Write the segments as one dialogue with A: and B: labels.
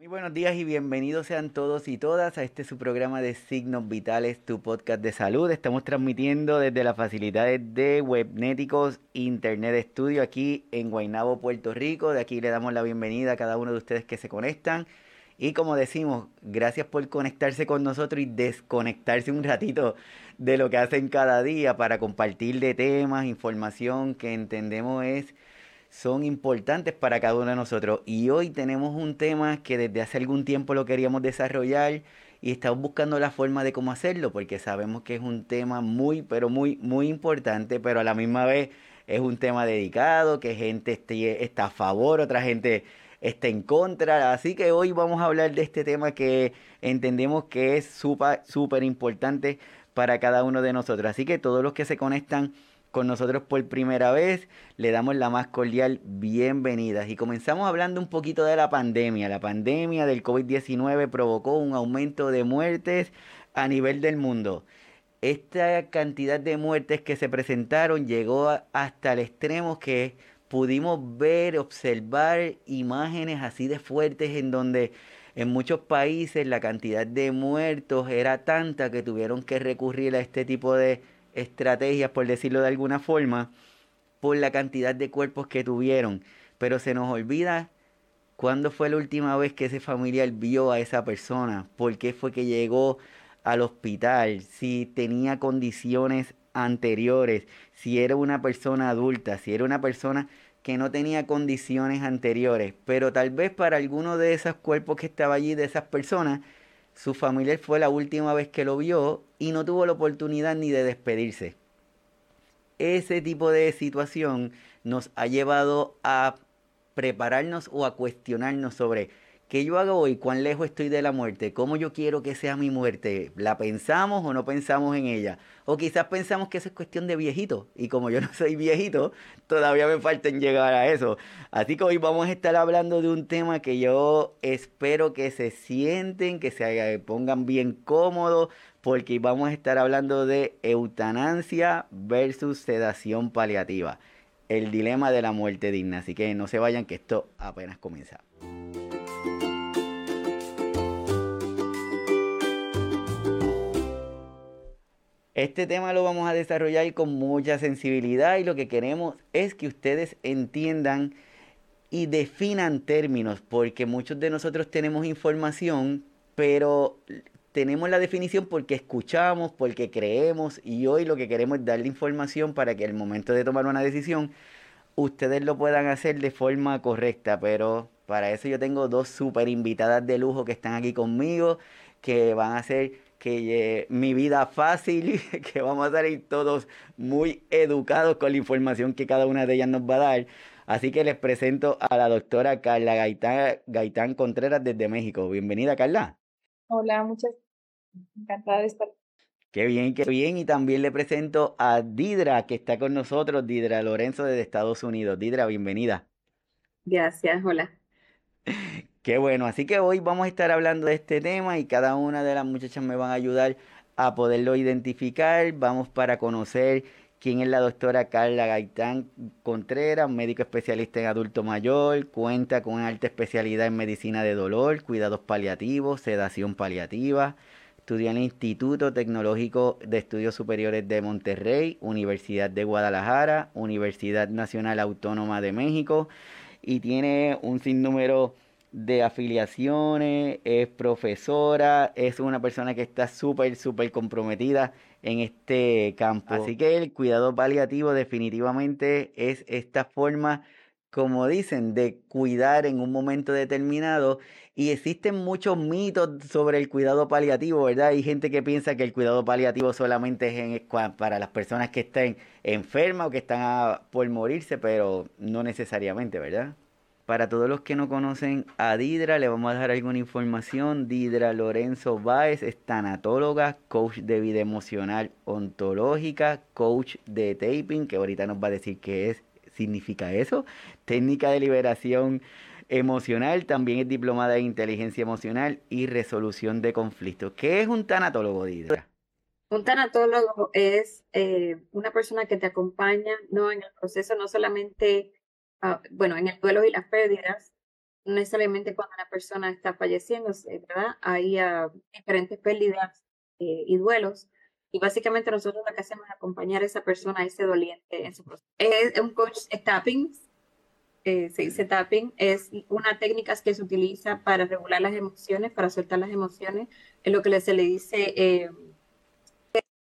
A: Muy buenos días y bienvenidos sean todos y todas a este su programa de Signos Vitales, tu podcast de salud. Estamos transmitiendo desde las facilidades de Webnéticos Internet Studio aquí en Guaynabo, Puerto Rico. De aquí le damos la bienvenida a cada uno de ustedes que se conectan. Y como decimos, gracias por conectarse con nosotros y desconectarse un ratito de lo que hacen cada día para compartir de temas, información que entendemos es son importantes para cada uno de nosotros. Y hoy tenemos un tema que desde hace algún tiempo lo queríamos desarrollar y estamos buscando la forma de cómo hacerlo, porque sabemos que es un tema muy, pero muy, muy importante, pero a la misma vez es un tema dedicado, que gente esté, está a favor, otra gente está en contra. Así que hoy vamos a hablar de este tema que entendemos que es súper, súper importante para cada uno de nosotros. Así que todos los que se conectan con nosotros por primera vez, le damos la más cordial bienvenida. Y comenzamos hablando un poquito de la pandemia. La pandemia del COVID-19 provocó un aumento de muertes a nivel del mundo. Esta cantidad de muertes que se presentaron llegó hasta el extremo que pudimos ver, observar imágenes así de fuertes en donde en muchos países la cantidad de muertos era tanta que tuvieron que recurrir a este tipo de estrategias, por decirlo de alguna forma, por la cantidad de cuerpos que tuvieron. Pero se nos olvida cuándo fue la última vez que ese familiar vio a esa persona, por qué fue que llegó al hospital, si tenía condiciones anteriores, si era una persona adulta, si era una persona que no tenía condiciones anteriores, pero tal vez para alguno de esos cuerpos que estaba allí, de esas personas, su familiar fue la última vez que lo vio y no tuvo la oportunidad ni de despedirse. Ese tipo de situación nos ha llevado a prepararnos o a cuestionarnos sobre ¿Qué yo hago hoy? ¿Cuán lejos estoy de la muerte? ¿Cómo yo quiero que sea mi muerte? ¿La pensamos o no pensamos en ella? O quizás pensamos que eso es cuestión de viejito. Y como yo no soy viejito, todavía me falta en llegar a eso. Así que hoy vamos a estar hablando de un tema que yo espero que se sienten, que se pongan bien cómodos, porque vamos a estar hablando de eutanasia versus sedación paliativa. El dilema de la muerte digna. Así que no se vayan, que esto apenas comienza. Este tema lo vamos a desarrollar con mucha sensibilidad y lo que queremos es que ustedes entiendan y definan términos, porque muchos de nosotros tenemos información, pero tenemos la definición porque escuchamos, porque creemos y hoy lo que queremos es darle información para que al momento de tomar una decisión ustedes lo puedan hacer de forma correcta, pero para eso yo tengo dos super invitadas de lujo que están aquí conmigo, que van a ser que mi vida fácil, que vamos a salir todos muy educados con la información que cada una de ellas nos va a dar. Así que les presento a la doctora Carla Gaitán, Gaitán Contreras desde México. Bienvenida, Carla.
B: Hola, muchas encantada de estar.
A: Qué bien, qué bien. Y también le presento a Didra, que está con nosotros, Didra Lorenzo desde Estados Unidos. Didra, bienvenida.
B: Gracias, hola.
A: Qué bueno, así que hoy vamos a estar hablando de este tema y cada una de las muchachas me van a ayudar a poderlo identificar. Vamos para conocer quién es la doctora Carla Gaitán Contreras, médico especialista en adulto mayor, cuenta con alta especialidad en medicina de dolor, cuidados paliativos, sedación paliativa. Estudió en el Instituto Tecnológico de Estudios Superiores de Monterrey, Universidad de Guadalajara, Universidad Nacional Autónoma de México y tiene un sinnúmero de afiliaciones, es profesora, es una persona que está súper, súper comprometida en este campo. Así que el cuidado paliativo definitivamente es esta forma, como dicen, de cuidar en un momento determinado. Y existen muchos mitos sobre el cuidado paliativo, ¿verdad? Hay gente que piensa que el cuidado paliativo solamente es para las personas que estén enfermas o que están por morirse, pero no necesariamente, ¿verdad? Para todos los que no conocen a Didra, le vamos a dar alguna información. Didra Lorenzo Báez es tanatóloga, coach de vida emocional ontológica, coach de taping, que ahorita nos va a decir qué es, significa eso. Técnica de liberación emocional, también es diplomada en inteligencia emocional y resolución de conflictos. ¿Qué es un tanatólogo, Didra?
B: Un tanatólogo es eh, una persona que te acompaña ¿no? en el proceso, no solamente Ah, bueno, en el duelo y las pérdidas, no necesariamente cuando una persona está falleciendo, ¿verdad? Hay uh, diferentes pérdidas eh, y duelos. Y básicamente nosotros lo que hacemos es acompañar a esa persona, a ese doliente en su proceso. Es un coach tapping, eh, se dice tapping, es una técnica que se utiliza para regular las emociones, para soltar las emociones. Es lo que se le dice eh,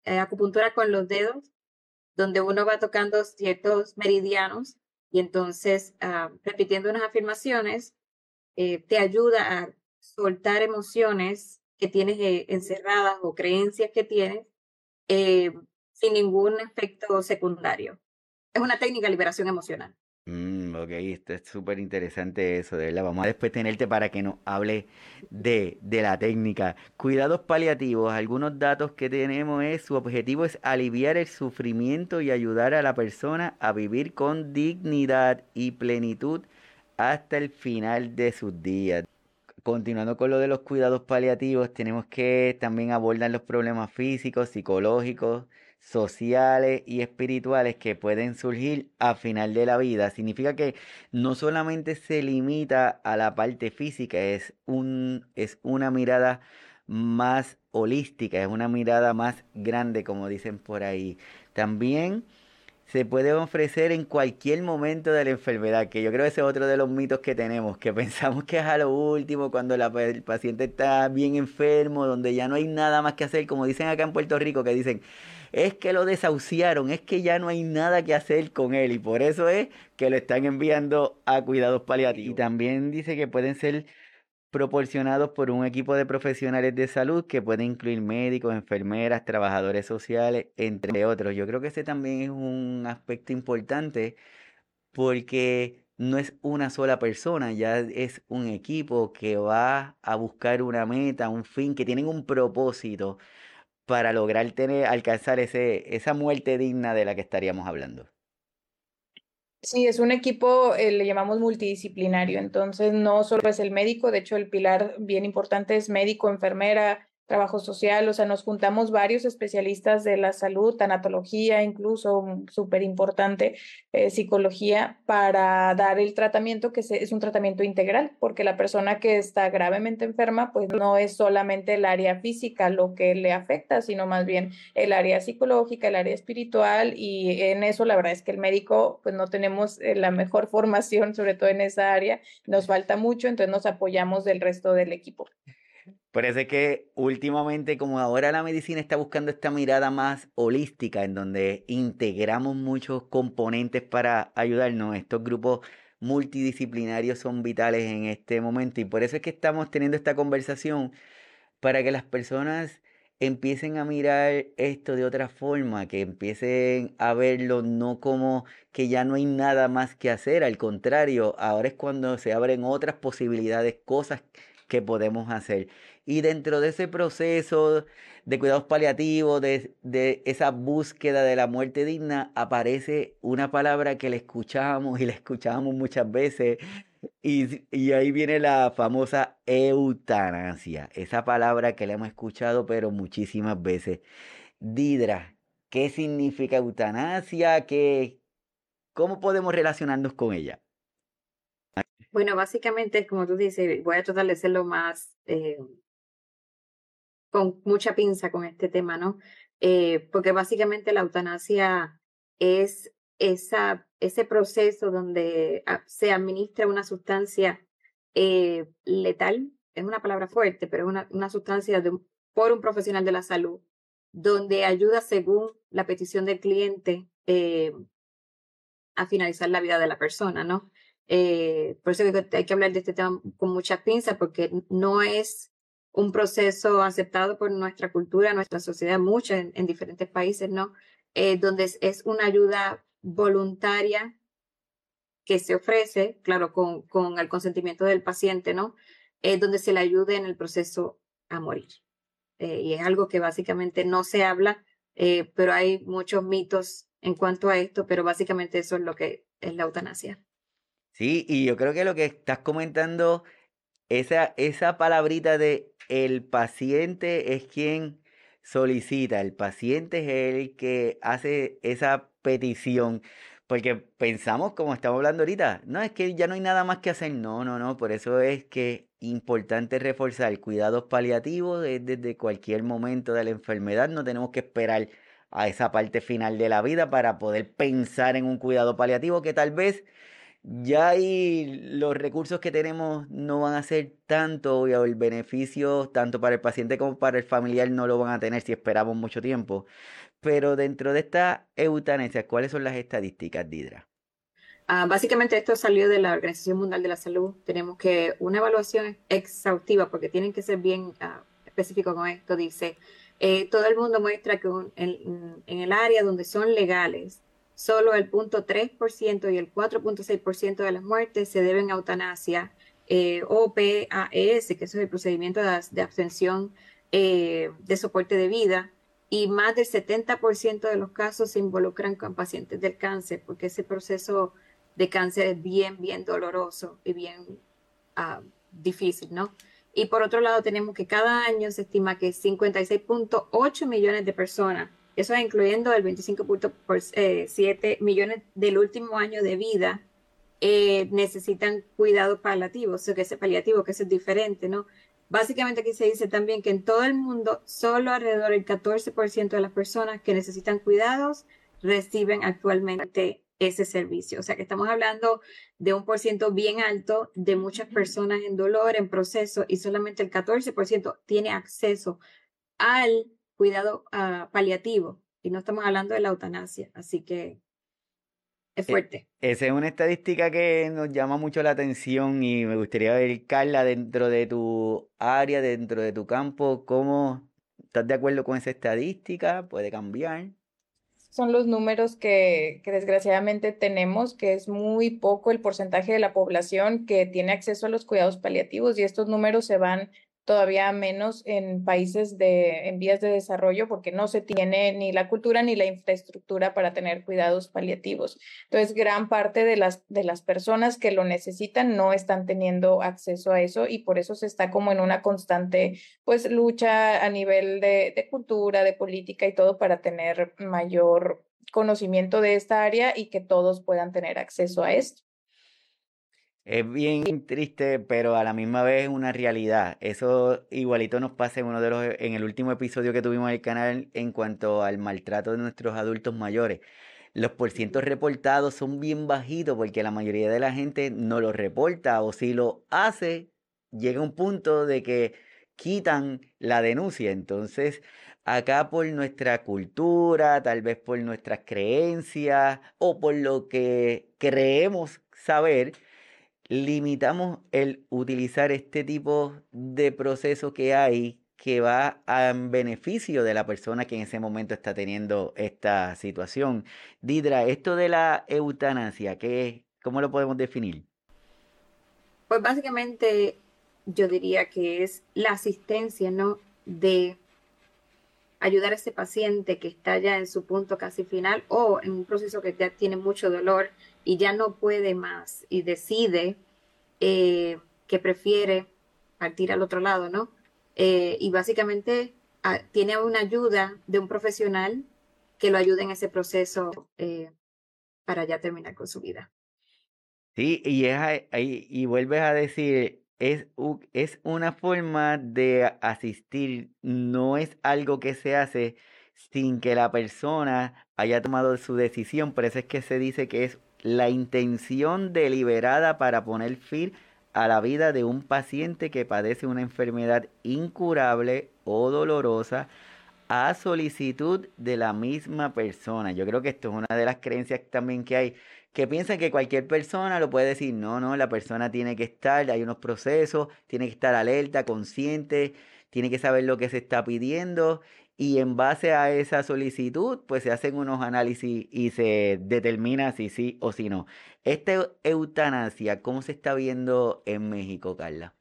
B: acupuntura con los dedos, donde uno va tocando ciertos meridianos y entonces ah, repitiendo unas afirmaciones eh, te ayuda a soltar emociones que tienes encerradas o creencias que tienes sin ningún efecto secundario. Es una técnica de liberación emocional.
A: Mm, ok, esto es súper interesante eso, de verdad. Vamos a después tenerte para que nos hable de, de la técnica. Cuidados paliativos, algunos datos que tenemos es, su objetivo es aliviar el sufrimiento y ayudar a la persona a vivir con dignidad y plenitud hasta el final de sus días. Continuando con lo de los cuidados paliativos, tenemos que también abordar los problemas físicos, psicológicos, sociales y espirituales que pueden surgir a final de la vida. Significa que no solamente se limita a la parte física, es, un, es una mirada más holística, es una mirada más grande, como dicen por ahí. También se puede ofrecer en cualquier momento de la enfermedad, que yo creo que ese es otro de los mitos que tenemos, que pensamos que es a lo último, cuando el paciente está bien enfermo, donde ya no hay nada más que hacer, como dicen acá en Puerto Rico, que dicen, es que lo desahuciaron, es que ya no hay nada que hacer con él y por eso es que lo están enviando a cuidados paliativos. Y también dice que pueden ser proporcionados por un equipo de profesionales de salud que puede incluir médicos, enfermeras, trabajadores sociales, entre otros. Yo creo que ese también es un aspecto importante porque no es una sola persona, ya es un equipo que va a buscar una meta, un fin, que tienen un propósito para lograr tener, alcanzar ese, esa muerte digna de la que estaríamos hablando.
C: Sí, es un equipo, eh, le llamamos multidisciplinario, entonces no solo es el médico, de hecho el pilar bien importante es médico, enfermera, trabajo social, o sea, nos juntamos varios especialistas de la salud, tanatología, incluso súper importante, eh, psicología, para dar el tratamiento que es un tratamiento integral, porque la persona que está gravemente enferma, pues no es solamente el área física lo que le afecta, sino más bien el área psicológica, el área espiritual, y en eso la verdad es que el médico, pues no tenemos eh, la mejor formación, sobre todo en esa área, nos falta mucho, entonces nos apoyamos del resto del equipo.
A: Parece que últimamente, como ahora la medicina está buscando esta mirada más holística, en donde integramos muchos componentes para ayudarnos, estos grupos multidisciplinarios son vitales en este momento y por eso es que estamos teniendo esta conversación para que las personas empiecen a mirar esto de otra forma, que empiecen a verlo no como que ya no hay nada más que hacer, al contrario, ahora es cuando se abren otras posibilidades, cosas que podemos hacer. Y dentro de ese proceso de cuidados paliativos, de, esa búsqueda de la muerte digna, aparece una palabra que le escuchamos y le escuchamos muchas veces. Y, y ahí viene la famosa eutanasia, esa palabra que le hemos escuchado pero muchísimas veces. Didra, ¿qué significa eutanasia? ¿Qué, ¿Cómo podemos relacionarnos con ella?
B: Bueno, básicamente, como tú dices, voy a tratar de ser lo más eh, con mucha pinza con este tema, ¿no? Eh, porque básicamente la eutanasia es esa, ese proceso donde ah, se administra una sustancia eh, letal, es una palabra fuerte, pero es una, una sustancia de, por un profesional de la salud, donde ayuda según la petición del cliente eh, a finalizar la vida de la persona, ¿no? por eso hay que hablar de este tema con mucha pinza, porque no es un proceso aceptado por nuestra cultura, nuestra sociedad, muchas en, diferentes países, ¿no? Eh, donde es, una ayuda voluntaria que se ofrece, claro, con, con el consentimiento del paciente, ¿no? Eh, donde se le ayude en el proceso a morir. Eh, y es algo que básicamente no se habla, pero hay muchos mitos en cuanto a esto, pero básicamente eso es lo que es la eutanasia.
A: Sí, y yo creo que lo que estás comentando, esa, esa palabrita de el paciente es quien solicita, el paciente es el que hace esa petición, Porque pensamos, como estamos hablando ahorita, no, es que ya no hay nada más que hacer. No, no, no. Por eso es que importante reforzar cuidados paliativos desde cualquier momento de la enfermedad. No tenemos que esperar a esa parte final de la vida para poder pensar en un cuidado paliativo que tal vez ya ahí los recursos que tenemos no van a ser tanto, o el beneficio tanto para el paciente como para el familiar no lo van a tener si esperamos mucho tiempo. Pero dentro de esta eutanasia, ¿cuáles son las estadísticas, Didra?
B: Ah, básicamente esto salió de la Organización Mundial de la Salud. Tenemos que una evaluación exhaustiva, porque tienen que ser bien uh, específicos con esto, dice, eh, todo el mundo muestra que en, el área donde son legales, solo el 0.3% y el 4.6% de las muertes se deben a eutanasia eh, o PAES, que es el procedimiento de, abstención eh, de soporte de vida, y más del 70% de los casos se involucran con pacientes del cáncer, porque ese proceso de cáncer es bien, bien doloroso y bien ah, difícil, ¿no? Y por otro lado, tenemos que cada año se estima que 56.8 millones de personas, eso incluyendo el 25.7 eh, millones del último año de vida, eh, necesitan cuidado paliativo, o sea, que ese paliativo, que eso es diferente, ¿no? Básicamente aquí se dice también que en todo el mundo, solo alrededor del 14% de las personas que necesitan cuidados reciben actualmente ese servicio. O sea que estamos hablando de un por ciento bien alto de muchas personas en dolor, en proceso, y solamente el 14% tiene acceso al cuidado ah, paliativo. Y no estamos hablando de la eutanasia. Así que es e, fuerte.
A: esa es una estadística que nos llama mucho la atención y me gustaría ver, Carla, dentro de tu área, dentro de tu campo, ¿cómo estás de acuerdo con esa estadística? ¿Puede cambiar?
C: son los números que, que, desgraciadamente tenemos, que es muy poco el porcentaje de la población que tiene acceso a los cuidados paliativos y estos números se van todavía menos en países de, en vías de desarrollo porque no se tiene ni la cultura ni la infraestructura para tener cuidados paliativos. Entonces, gran parte de las, de las personas que lo necesitan no están teniendo acceso a eso y por eso se está como en una constante pues lucha a nivel de, de cultura, de política y todo para tener mayor conocimiento de esta área y que todos puedan tener acceso a esto.
A: Es bien triste, pero a la misma vez es una realidad. Eso igualito nos pasa en uno de los en el último episodio que tuvimos en el canal en cuanto al maltrato de nuestros adultos mayores. Los porcientos reportados son bien bajitos porque la mayoría de la gente no lo reporta o si lo hace, llega un punto de que quitan la denuncia. Entonces, acá por nuestra cultura, tal vez por nuestras creencias o por lo que creemos saber, limitamos el utilizar este tipo de proceso que hay que va en beneficio de la persona que en ese momento está teniendo esta situación. Didra, esto de la eutanasia, ¿qué, ¿cómo lo podemos definir?
B: Pues básicamente yo diría que es la asistencia, ¿no? De ayudar a ese paciente que está ya en su punto casi final o en un proceso que ya tiene mucho dolor y ya no puede más y decide eh, que prefiere partir al otro lado, ¿no? Eh, y básicamente ah, tiene una ayuda de un profesional que lo ayude en ese proceso eh, para ya terminar con su vida.
A: Sí, y, y vuelves a decir, es, es una forma de asistir, no es algo que se hace sin que la persona haya tomado su decisión, por eso es que se dice que es la intención deliberada para poner fin a la vida de un paciente que padece una enfermedad incurable o dolorosa a solicitud de la misma persona. Yo creo que esto es una de las creencias también que hay que piensan que cualquier persona lo puede decir, no, no, la persona tiene que estar, hay unos procesos, tiene que estar alerta, consciente, tiene que saber lo que se está pidiendo y en base a esa solicitud, pues se hacen unos análisis y se determina si sí o si no. Esta eutanasia, ¿cómo se está viendo en México, Carla?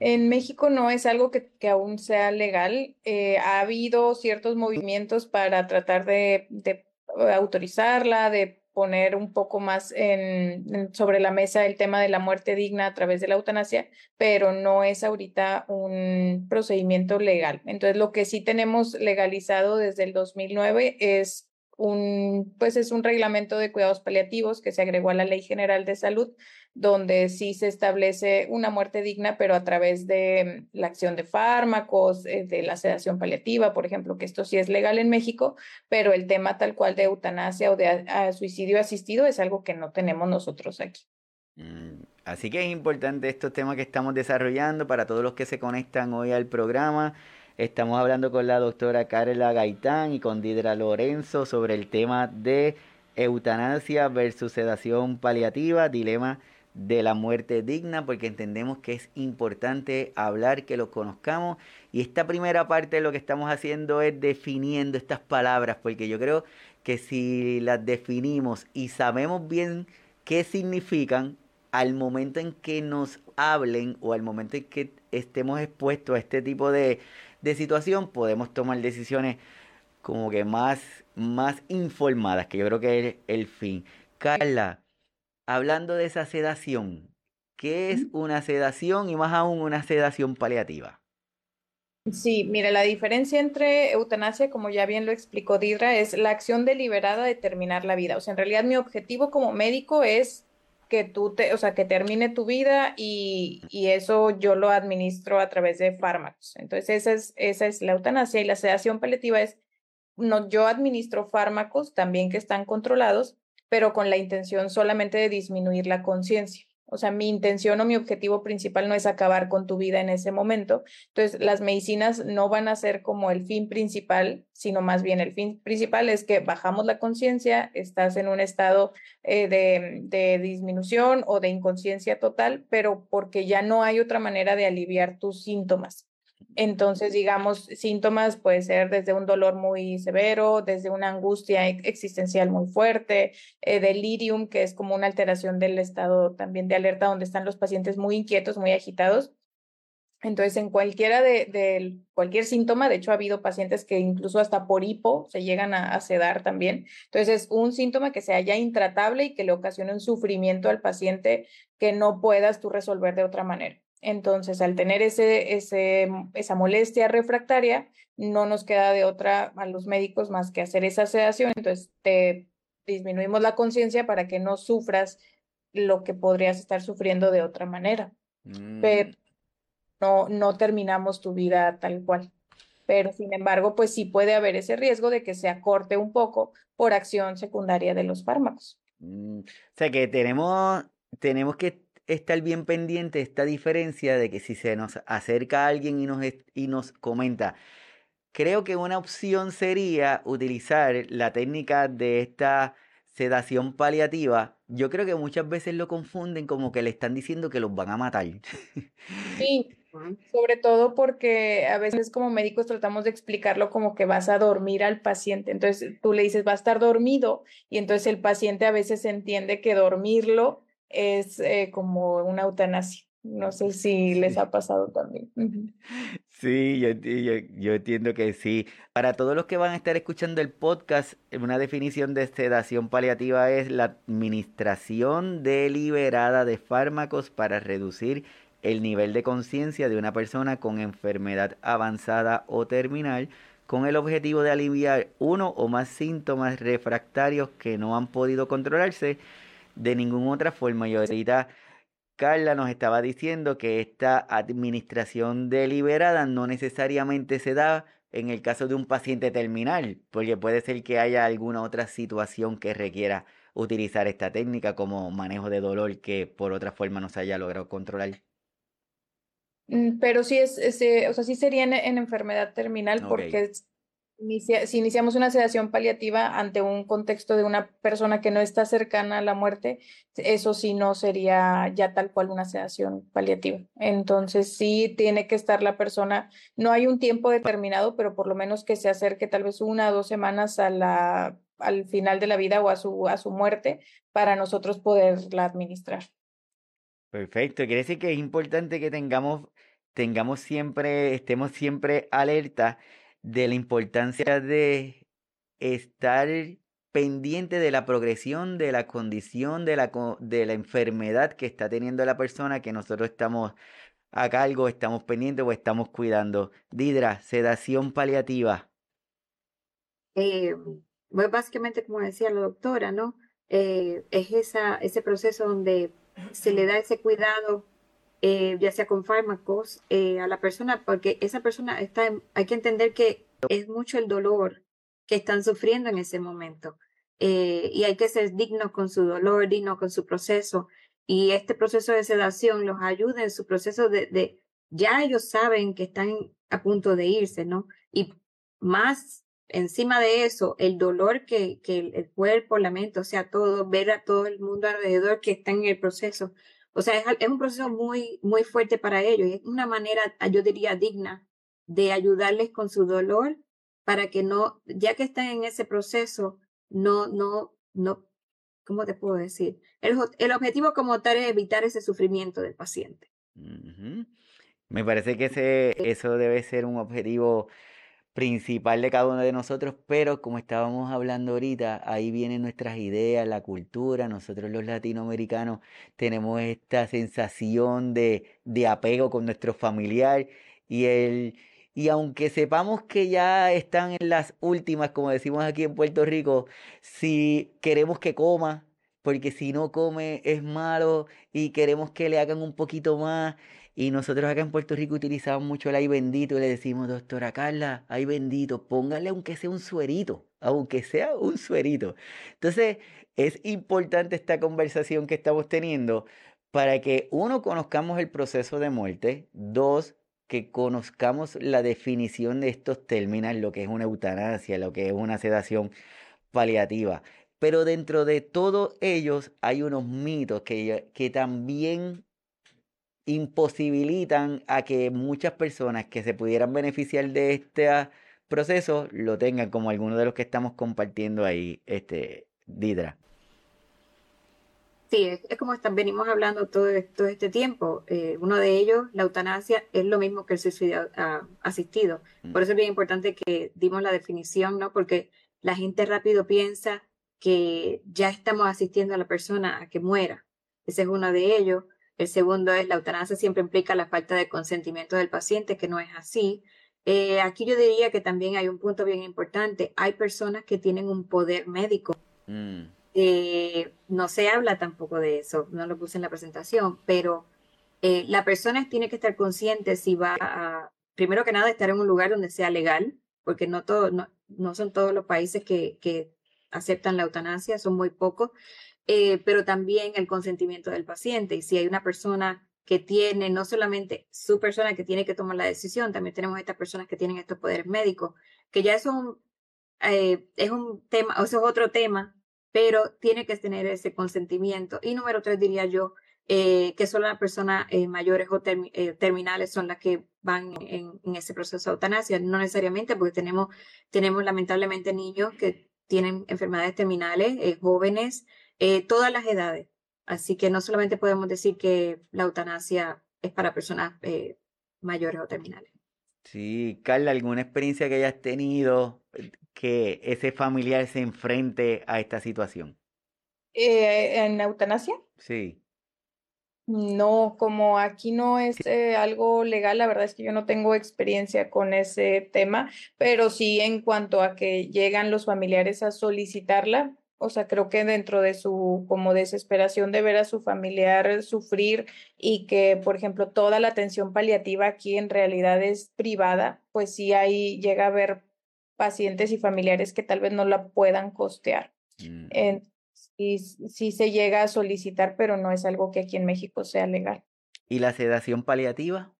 C: En México no es algo que, aún sea legal. Eh, ha habido ciertos movimientos para tratar de, de autorizarla, de poner un poco más en, sobre la mesa el tema de la muerte digna a través de la eutanasia, pero no es ahorita un procedimiento legal. Entonces, lo que sí tenemos legalizado desde el 2009 es un, pues es un reglamento de cuidados paliativos que se agregó a la Ley General de Salud, donde sí se establece una muerte digna, pero a través de la acción de fármacos, eh, de la sedación paliativa, por ejemplo, que esto sí es legal en México, pero el tema tal cual de eutanasia o de suicidio asistido es algo que no tenemos nosotros aquí.
A: Mm, así que es importante estos temas que estamos desarrollando para todos los que se conectan hoy al programa. Estamos hablando con la doctora Carla Gaitán y con Didra Lorenzo sobre el tema de eutanasia versus sedación paliativa, dilema de la muerte digna, porque entendemos que es importante hablar, que lo conozcamos. Y esta primera parte de lo que estamos haciendo es definiendo estas palabras, porque yo creo que si las definimos y sabemos bien qué significan, al momento en que nos hablen o al momento en que estemos expuestos a este tipo de, de situación, podemos tomar decisiones como que más, más informadas, que yo creo que es el fin. Carla, hablando de esa sedación, ¿qué es una sedación y más aún una sedación paliativa?
C: Sí, mira, la diferencia entre eutanasia, como ya bien lo explicó Didra, es la acción deliberada de terminar la vida. O sea, en realidad mi objetivo como médico es que tú te, o sea, que termine tu vida y, y, eso yo lo administro a través de fármacos. Entonces, esa es, esa es la eutanasia y la sedación paliativa es, no, yo administro fármacos también que están controlados, pero con la intención solamente de disminuir la conciencia. O sea, mi intención o mi objetivo principal no es acabar con tu vida en ese momento. Entonces, las medicinas no van a ser como el fin principal, sino más bien el fin principal es que bajamos la conciencia, estás en un estado eh, de, de disminución o de inconsciencia total, pero porque ya no hay otra manera de aliviar tus síntomas. Entonces, digamos, síntomas puede ser desde un dolor muy severo, desde una angustia existencial muy fuerte, eh, delirium, que es como una alteración del estado también de alerta, donde están los pacientes muy inquietos, muy agitados. Entonces, en cualquiera de, cualquier síntoma, de hecho, ha habido pacientes que incluso hasta por hipo se llegan a, sedar también. Entonces, es un síntoma que sea ya intratable y que le ocasione un sufrimiento al paciente que no puedas tú resolver de otra manera. Entonces, al tener ese, ese, esa molestia refractaria, no nos queda de otra a los médicos más que hacer esa sedación. Entonces, te disminuimos la conciencia para que no sufras lo que podrías estar sufriendo de otra manera. Pero mm. no, no terminamos tu vida tal cual. Pero, sin embargo, pues sí puede haber ese riesgo de que se acorte un poco por acción secundaria de los fármacos.
A: Mm. O sea que tenemos, tenemos que estar bien pendiente esta diferencia de que si se nos acerca alguien y nos, y nos comenta, creo que una opción sería utilizar la técnica de esta sedación paliativa. Yo creo que muchas veces lo confunden como que le están diciendo que los van a matar.
C: Sí, sobre todo porque a veces como médicos tratamos de explicarlo como que vas a dormir al paciente. Entonces tú le dices va a estar dormido y entonces el paciente a veces entiende que dormirlo es eh, como una eutanasia. No sé si les ha pasado también.
A: Sí, yo, yo, entiendo que sí. Para todos los que van a estar escuchando el podcast, una definición de sedación paliativa es la administración deliberada de fármacos para reducir el nivel de conciencia de una persona con enfermedad avanzada o terminal con el objetivo de aliviar uno o más síntomas refractarios que no han podido controlarse de ninguna otra forma. Y ahorita Carla nos estaba diciendo que esta administración deliberada no necesariamente se da en el caso de un paciente terminal, porque puede ser que haya alguna otra situación que requiera utilizar esta técnica como manejo de dolor que por otra forma no se haya logrado controlar.
C: Mm, pero sí es, o sea, sí sería en, enfermedad terminal porque si iniciamos una sedación paliativa ante un contexto de una persona que no está cercana a la muerte, eso sí no sería ya tal cual una sedación paliativa. Entonces sí tiene que estar la persona, no hay un tiempo determinado, pero por lo menos que se acerque tal vez una o dos semanas a la, al final de la vida o a su, a su muerte para nosotros poderla administrar.
A: Perfecto, quiere decir que es importante que tengamos, tengamos siempre, estemos siempre alerta de la importancia de estar pendiente de la progresión de la condición de la, de la enfermedad que está teniendo la persona que nosotros estamos a cargo, estamos pendientes o estamos cuidando. Didra, sedación paliativa.
B: Eh, básicamente como decía la doctora, ¿no? Eh, es esa, ese proceso donde se le da ese cuidado, eh, ya sea con fármacos, eh, a la persona, porque esa persona está, hay que entender que es mucho el dolor que están sufriendo en ese momento. y hay que ser digno con su dolor, digno con su proceso. Y este proceso de sedación los ayuda en su proceso de, de ya ellos saben que están a punto de irse, ¿no? Y más encima de eso, el dolor que, que el, cuerpo, la mente, o sea, todo, ver a todo el mundo alrededor que está en el proceso. O sea, es, es un proceso muy, muy fuerte para ellos y es una manera, yo diría, digna de ayudarles con su dolor para que no, ya que están en ese proceso, no, no, no, ¿cómo te puedo decir? El, el objetivo como tal es evitar ese sufrimiento del paciente.
A: Me parece que ese, eso debe ser un objetivo principal de cada uno de nosotros, pero como estábamos hablando ahorita, ahí vienen nuestras ideas, la cultura, nosotros los latinoamericanos tenemos esta sensación de, de apego con nuestro familiar y el y aunque sepamos que ya están en las últimas, como decimos aquí en Puerto Rico, si queremos que coma, porque si no come es malo y queremos que le hagan un poquito más, y nosotros acá en Puerto Rico utilizamos mucho el ay bendito y le decimos, doctora Carla, ay bendito, póngale aunque sea un suerito, aunque sea un suerito. Entonces, es importante esta conversación que estamos teniendo para que uno conozcamos el proceso de muerte, dos, que conozcamos la definición de estos términos, lo que es una eutanasia, lo que es una sedación paliativa. Pero dentro de todos ellos hay unos mitos que, que también imposibilitan a que muchas personas que se pudieran beneficiar de este proceso lo tengan, como algunos de los que estamos compartiendo ahí, este, Didra.
B: Sí, es, como venimos hablando todo, todo este tiempo. Eh, uno de ellos, la eutanasia, es lo mismo que el suicidio ah, asistido. Mm. Por eso es bien importante que dimos la definición, ¿no? Porque la gente rápido piensa que ya estamos asistiendo a la persona a que muera. Ese es uno de ellos. El segundo es la eutanasia siempre implica la falta de consentimiento del paciente, que no es así. Eh, aquí yo diría que también hay un punto bien importante. Hay personas que tienen un poder médico. Mm. Eh, no se habla tampoco de eso, no lo puse en la presentación, pero eh, la persona tiene que estar consciente si va a, primero que nada, estar en un lugar donde sea legal, porque no, todo, no, no son todos los países que, que aceptan la eutanasia, son muy pocos. Eh, pero también el consentimiento del paciente. Y si hay una persona que tiene, no solamente su persona que tiene que tomar la decisión, también tenemos estas personas que tienen estos poderes médicos, que ya eso eh, es un tema, o eso es otro tema, pero tiene que tener ese consentimiento. Y número tres, diría yo, eh, que solo las personas mayores o terminales son las que van en, en, ese proceso de eutanasia, no necesariamente, porque tenemos, tenemos lamentablemente niños que tienen enfermedades terminales, jóvenes, eh, todas las edades. Así que no solamente podemos decir que la eutanasia es para personas eh, mayores o terminales.
A: Sí, Carla, ¿alguna experiencia que hayas tenido eh, que ese familiar se enfrente a esta situación?
C: ¿En eutanasia?
A: Sí.
C: No, como aquí no es algo legal, la verdad es que yo no tengo experiencia con ese tema, pero sí en cuanto a que llegan los familiares a solicitarla, o sea, creo que dentro de su como desesperación de ver a su familiar sufrir y que, por ejemplo, toda la atención paliativa aquí en realidad es privada, pues sí ahí llega a haber pacientes y familiares que tal vez no la puedan costear. Mm. y sí se llega a solicitar, pero no es algo que aquí en México sea legal.
A: ¿Y la sedación paliativa?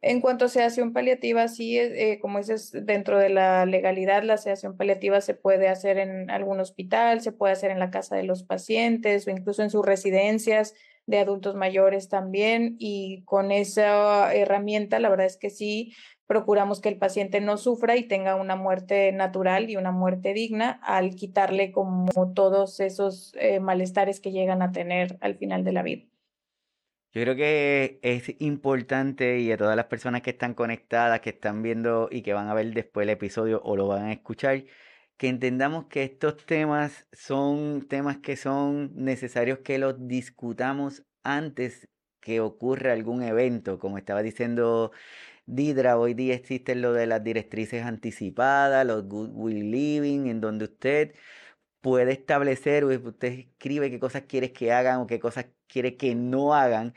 C: En cuanto a sedación paliativa, sí, eh, como dices, dentro de la legalidad, la sedación paliativa se puede hacer en algún hospital, se puede hacer en la casa de los pacientes o incluso en sus residencias de adultos mayores también. Y con esa herramienta, la verdad es que sí, procuramos que el paciente no sufra y tenga una muerte natural y una muerte digna al quitarle como todos esos eh, malestares que llegan a tener al final de la vida.
A: Yo creo que es importante y a todas las personas que están conectadas, que están viendo y que van a ver después el episodio o lo van a escuchar, que entendamos que estos temas son temas que son necesarios que los discutamos antes que ocurra algún evento, como estaba diciendo Didra, hoy día existen lo de las directrices anticipadas, los Good Will Living, en donde usted puede establecer, usted escribe qué cosas quiere que hagan o qué cosas quiere que no hagan.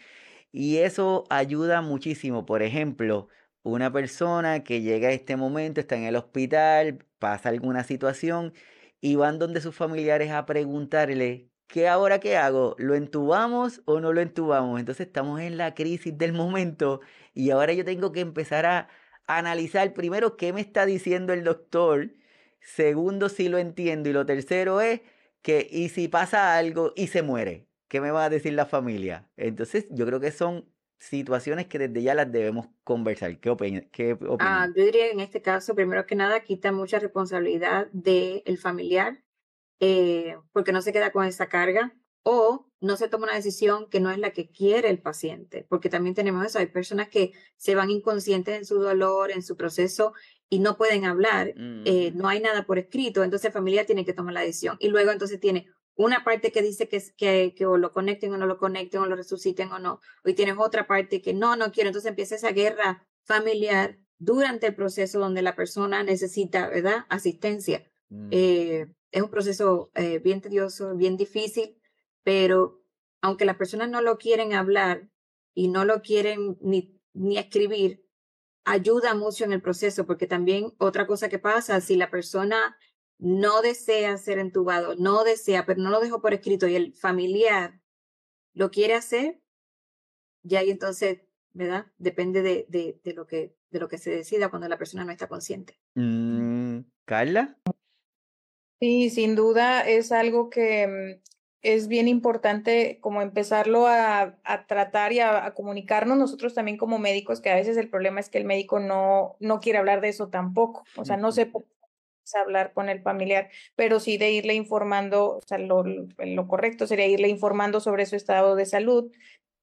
A: Y eso ayuda muchísimo. Por ejemplo, una persona que llega a este momento, está en el hospital, pasa alguna situación y van donde sus familiares a preguntarle, ¿qué ahora qué hago? ¿Lo entubamos o no lo entubamos? Entonces estamos en la crisis del momento y ahora yo tengo que empezar a analizar primero qué me está diciendo el doctor Segundo, si lo entiendo. Y lo tercero es que, ¿y si pasa algo y se muere? ¿Qué me va a decir la familia? Entonces, yo creo que son situaciones que desde ya las debemos conversar. ¿Qué opinas? Qué
B: ah, yo diría que en este caso, primero que nada, quita mucha responsabilidad del familiar, eh, porque no se queda con esa carga o no se toma una decisión que no es la que quiere el paciente, porque también tenemos eso, hay personas que se van inconscientes en su dolor, en su proceso y no pueden hablar, eh, no hay nada por escrito, entonces el familiar tiene que tomar la decisión. Y luego entonces tiene una parte que dice que, que, que o lo conecten o no lo conecten o lo resuciten o no, y tienes otra parte que no, no quiero, entonces empieza esa guerra familiar durante el proceso donde la persona necesita, ¿verdad?, asistencia. Mm. Eh, es un proceso eh, bien tedioso, bien difícil, pero aunque las personas no lo quieren hablar y no lo quieren ni, ni escribir, ayuda mucho en el proceso, porque también otra cosa que pasa, si la persona no desea ser entubado, no desea, pero no lo dejó por escrito y el familiar lo quiere hacer, ya ahí entonces, ¿verdad? Depende de, de, de, lo, que, de lo que se decida cuando la persona no está consciente.
A: Mm, ¿Carla?
C: Sí, sin duda es algo que mm, es bien importante como empezarlo a, a tratar y a, comunicarnos nosotros también como médicos, que a veces el problema es que el médico no, no quiere hablar de eso tampoco, o sea, no sé hablar con el familiar, pero sí de irle informando, o sea, lo, lo correcto sería irle informando sobre su estado de salud,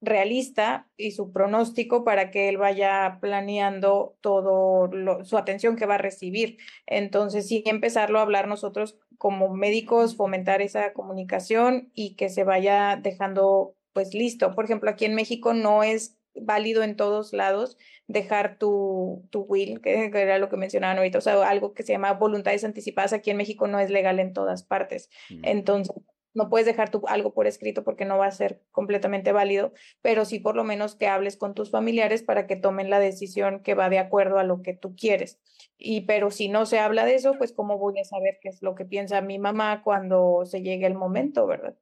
C: realista y su pronóstico para que él vaya planeando todo su atención que va a recibir. Entonces, sí empezarlo a hablar nosotros como médicos, fomentar esa comunicación y que se vaya dejando pues listo. Por ejemplo, aquí en México no es válido en todos lados dejar tu, tu will, que era lo que mencionaban ahorita, o sea, algo que se llama voluntades anticipadas aquí en México no es legal en todas partes. Mm. Entonces, no puedes dejar tu, algo por escrito porque no va a ser completamente válido, pero sí por lo menos que hables con tus familiares para que tomen la decisión que va de acuerdo a lo que tú quieres. Y pero si no se habla de eso, pues cómo voy a saber qué es lo que piensa mi mamá cuando se llegue el momento, ¿verdad?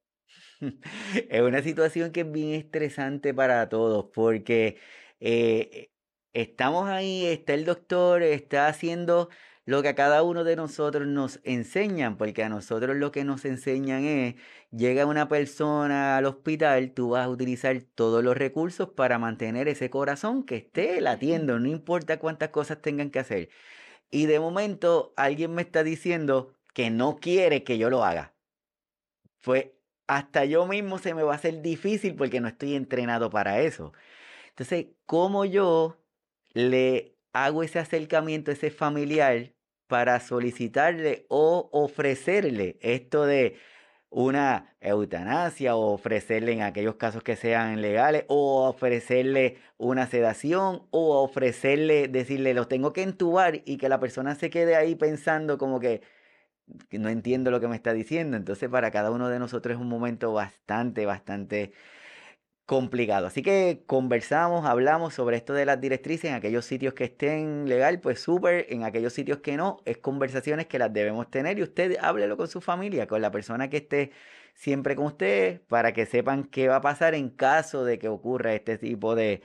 A: Es una situación que es bien estresante para todos porque eh, estamos ahí, está el doctor, está haciendo lo que a cada uno de nosotros nos enseñan, porque a nosotros lo que nos enseñan es, llega una persona al hospital, tú vas a utilizar todos los recursos para mantener ese corazón que esté latiendo, no importa cuántas cosas tengan que hacer. Y de momento alguien me está diciendo que no quiere que yo lo haga. Pues hasta yo mismo se me va a hacer difícil porque no estoy entrenado para eso. Entonces, ¿cómo yo le hago ese acercamiento a ese familiar para solicitarle o ofrecerle esto de una eutanasia o ofrecerle en aquellos casos que sean legales o ofrecerle una sedación o ofrecerle, decirle, los tengo que entubar y que la persona se quede ahí pensando como que, no entiendo lo que me está diciendo. Entonces para cada uno de nosotros es un momento bastante, bastante complicado. Así que conversamos, hablamos sobre esto de las directrices en aquellos sitios que estén legal, pues súper, en aquellos sitios que no, es conversaciones que las debemos tener y usted háblelo con su familia, con la persona que esté siempre con usted, para que sepan qué va a pasar en caso de que ocurra este tipo de,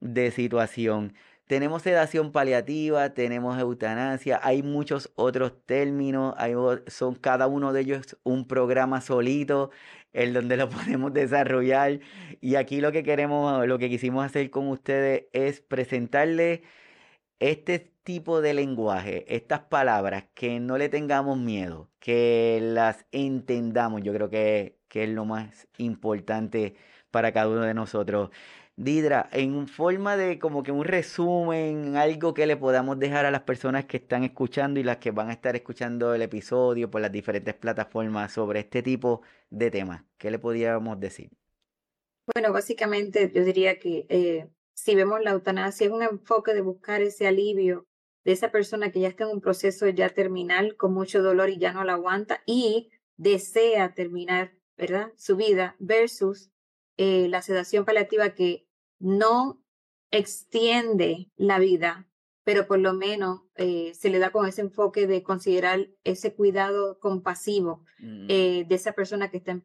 A: de situación. Tenemos sedación paliativa, tenemos eutanasia, hay muchos otros términos, hay, son cada uno de ellos un programa solito en donde lo podemos desarrollar. Y aquí lo que queremos, lo que quisimos hacer con ustedes es presentarles este tipo de lenguaje, estas palabras, que no le tengamos miedo, que las entendamos. Yo creo que, que es lo más importante para cada uno de nosotros. Didra, en forma de como que un resumen, algo que le podamos dejar a las personas que están escuchando y las que van a estar escuchando el episodio por las diferentes plataformas sobre este tipo de temas, ¿qué le podríamos decir?
B: Bueno, básicamente yo diría que eh, si vemos la eutanasia, es un enfoque de buscar ese alivio de esa persona que ya está en un proceso ya terminal con mucho dolor y ya no la aguanta y desea terminar, ¿verdad? Su vida versus eh, la sedación paliativa que no extiende la vida, pero por lo menos eh, se le da con ese enfoque de considerar ese cuidado compasivo mm. eh, de esa persona que está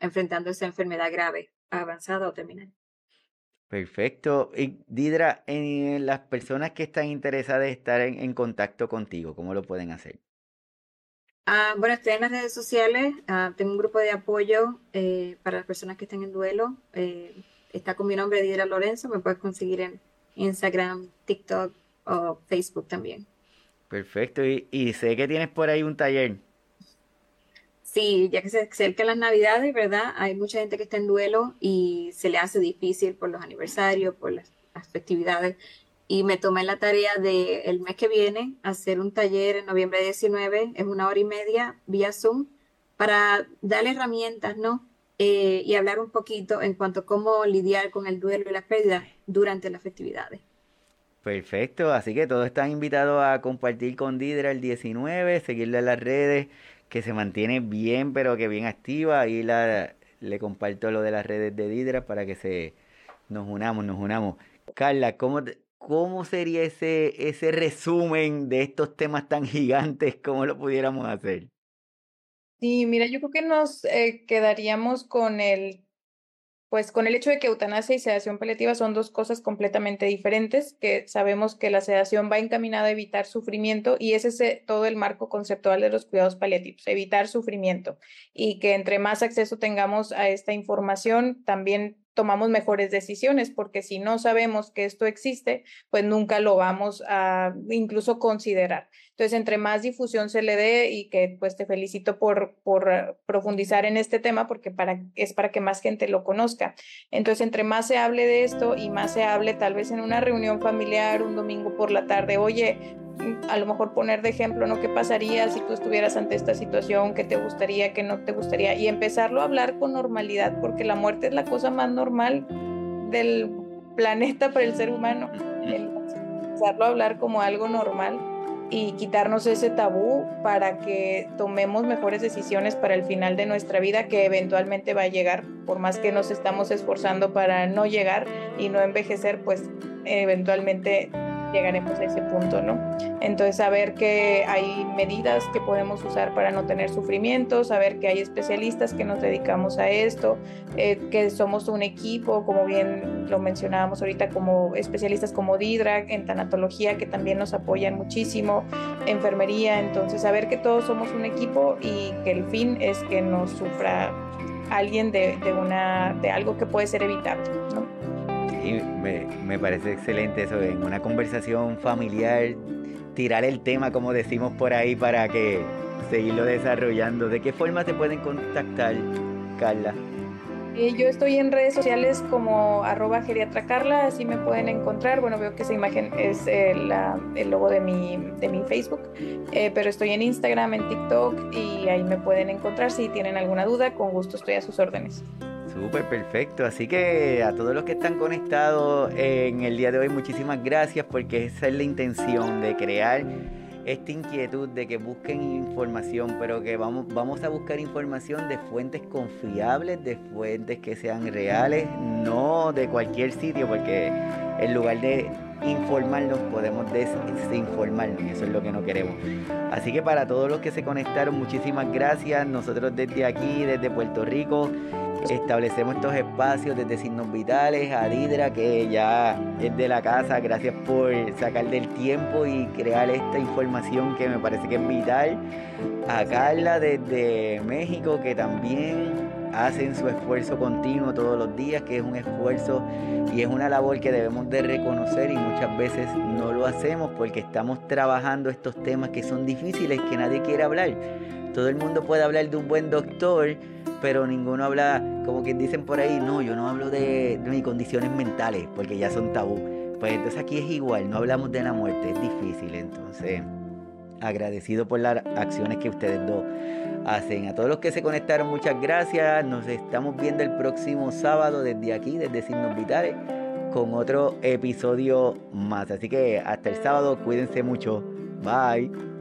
B: enfrentando esa enfermedad grave, avanzada o terminal.
A: Perfecto. Y Didra, en las personas que están interesadas en estar en, contacto contigo, ¿cómo lo pueden hacer?
B: Ah, bueno, estoy en las redes sociales, ah, tengo un grupo de apoyo eh, para las personas que están en duelo. Está con mi nombre, Didra Lorenzo, me puedes conseguir en Instagram, TikTok o Facebook también.
A: Perfecto, y, y sé que tienes por ahí un taller.
B: Sí, ya que se acercan las navidades, ¿verdad? Hay mucha gente que está en duelo y se le hace difícil por los aniversarios, por las, festividades. Y me tomé la tarea de el mes que viene hacer un taller en noviembre 19, es una hora y media vía Zoom, para darle herramientas, ¿no? Eh, y hablar un poquito en cuanto a cómo lidiar con el duelo y la pérdida durante las festividades.
A: Perfecto, así que todos están invitados a compartir con Didra el 19, seguirle en las redes que se mantiene bien, pero que bien activa. Ahí la, le comparto lo de las redes de Didra para que se nos unamos, nos unamos. Carla, ¿cómo, cómo sería ese, ese resumen de estos temas tan gigantes? ¿Cómo lo pudiéramos hacer?
C: Sí, mira, yo creo que nos eh, quedaríamos con el pues con el hecho de que eutanasia y sedación paliativa son dos cosas completamente diferentes, que sabemos que la sedación va encaminada a evitar sufrimiento y ese es todo el marco conceptual de los cuidados paliativos, evitar sufrimiento y que entre más acceso tengamos a esta información, también tomamos mejores decisiones, porque si no sabemos que esto existe, pues nunca lo vamos a incluso considerar. Entonces, entre más difusión se le dé y que pues te felicito por, por profundizar en este tema, porque para, es para que más gente lo conozca. Entonces, entre más se hable de esto y más se hable tal vez en una reunión familiar un domingo por la tarde, oye, a lo mejor poner de ejemplo, ¿no? ¿Qué pasaría si tú estuvieras ante esta situación? ¿Qué te gustaría? ¿Qué no te gustaría? Y empezarlo a hablar con normalidad, porque la muerte es la cosa más normal del planeta para el ser humano. empezarlo a hablar como algo normal y quitarnos ese tabú para que tomemos mejores decisiones para el final de nuestra vida que eventualmente va a llegar, por más que nos estamos esforzando para no llegar y no envejecer, pues eventualmente llegaremos a ese punto, ¿no? Entonces, saber que hay medidas que podemos usar para no tener sufrimiento, saber que hay especialistas que nos dedicamos a esto, eh, que somos un equipo, como bien lo mencionábamos ahorita, como especialistas como Didra en tanatología, que también nos apoyan muchísimo, enfermería, entonces, saber que todos somos un equipo y que el fin es que no sufra alguien de, una, de algo que puede ser evitable, ¿no?
A: Me, me parece excelente eso, en una conversación familiar, tirar el tema, como decimos por ahí, para que seguirlo desarrollando. ¿De qué forma te pueden contactar, Carla?
C: Eh, yo estoy en redes sociales como arroba geriatracarla, así me pueden encontrar. Bueno, veo que esa imagen es eh, el logo de mi, de mi Facebook, eh, pero estoy en Instagram, en TikTok y ahí me pueden encontrar. Si tienen alguna duda, con gusto estoy a sus órdenes.
A: Súper perfecto. Así que a todos los que están conectados en el día de hoy, muchísimas gracias porque esa es la intención de crear esta inquietud de que busquen información, pero que vamos, vamos a buscar información de fuentes confiables, de fuentes que sean reales, no de cualquier sitio, porque en lugar de informarnos podemos desinformarnos y eso es lo que no queremos. Así que para todos los que se conectaron, muchísimas gracias. Nosotros desde aquí, desde Puerto Rico, establecemos estos espacios desde Signos Vitales a Didra, que ya es de la casa. Gracias por sacar del tiempo y crear esta información que me parece que es vital. A Carla desde México, que también hacen su esfuerzo continuo todos los días, que es un esfuerzo y es una labor que debemos de reconocer y muchas veces no lo hacemos porque estamos trabajando estos temas que son difíciles, que nadie quiere hablar. Todo el mundo puede hablar de un buen doctor, pero ninguno habla, como quien dicen por ahí, no, yo no hablo de, mis condiciones mentales, porque ya son tabú. Pues entonces aquí es igual, no hablamos de la muerte, es difícil, entonces agradecido por las acciones que ustedes dos hacen. A todos los que se conectaron, muchas gracias. Nos estamos viendo el próximo sábado desde aquí, desde Signos Vitales con otro episodio más. Así que hasta el sábado, cuídense mucho. Bye.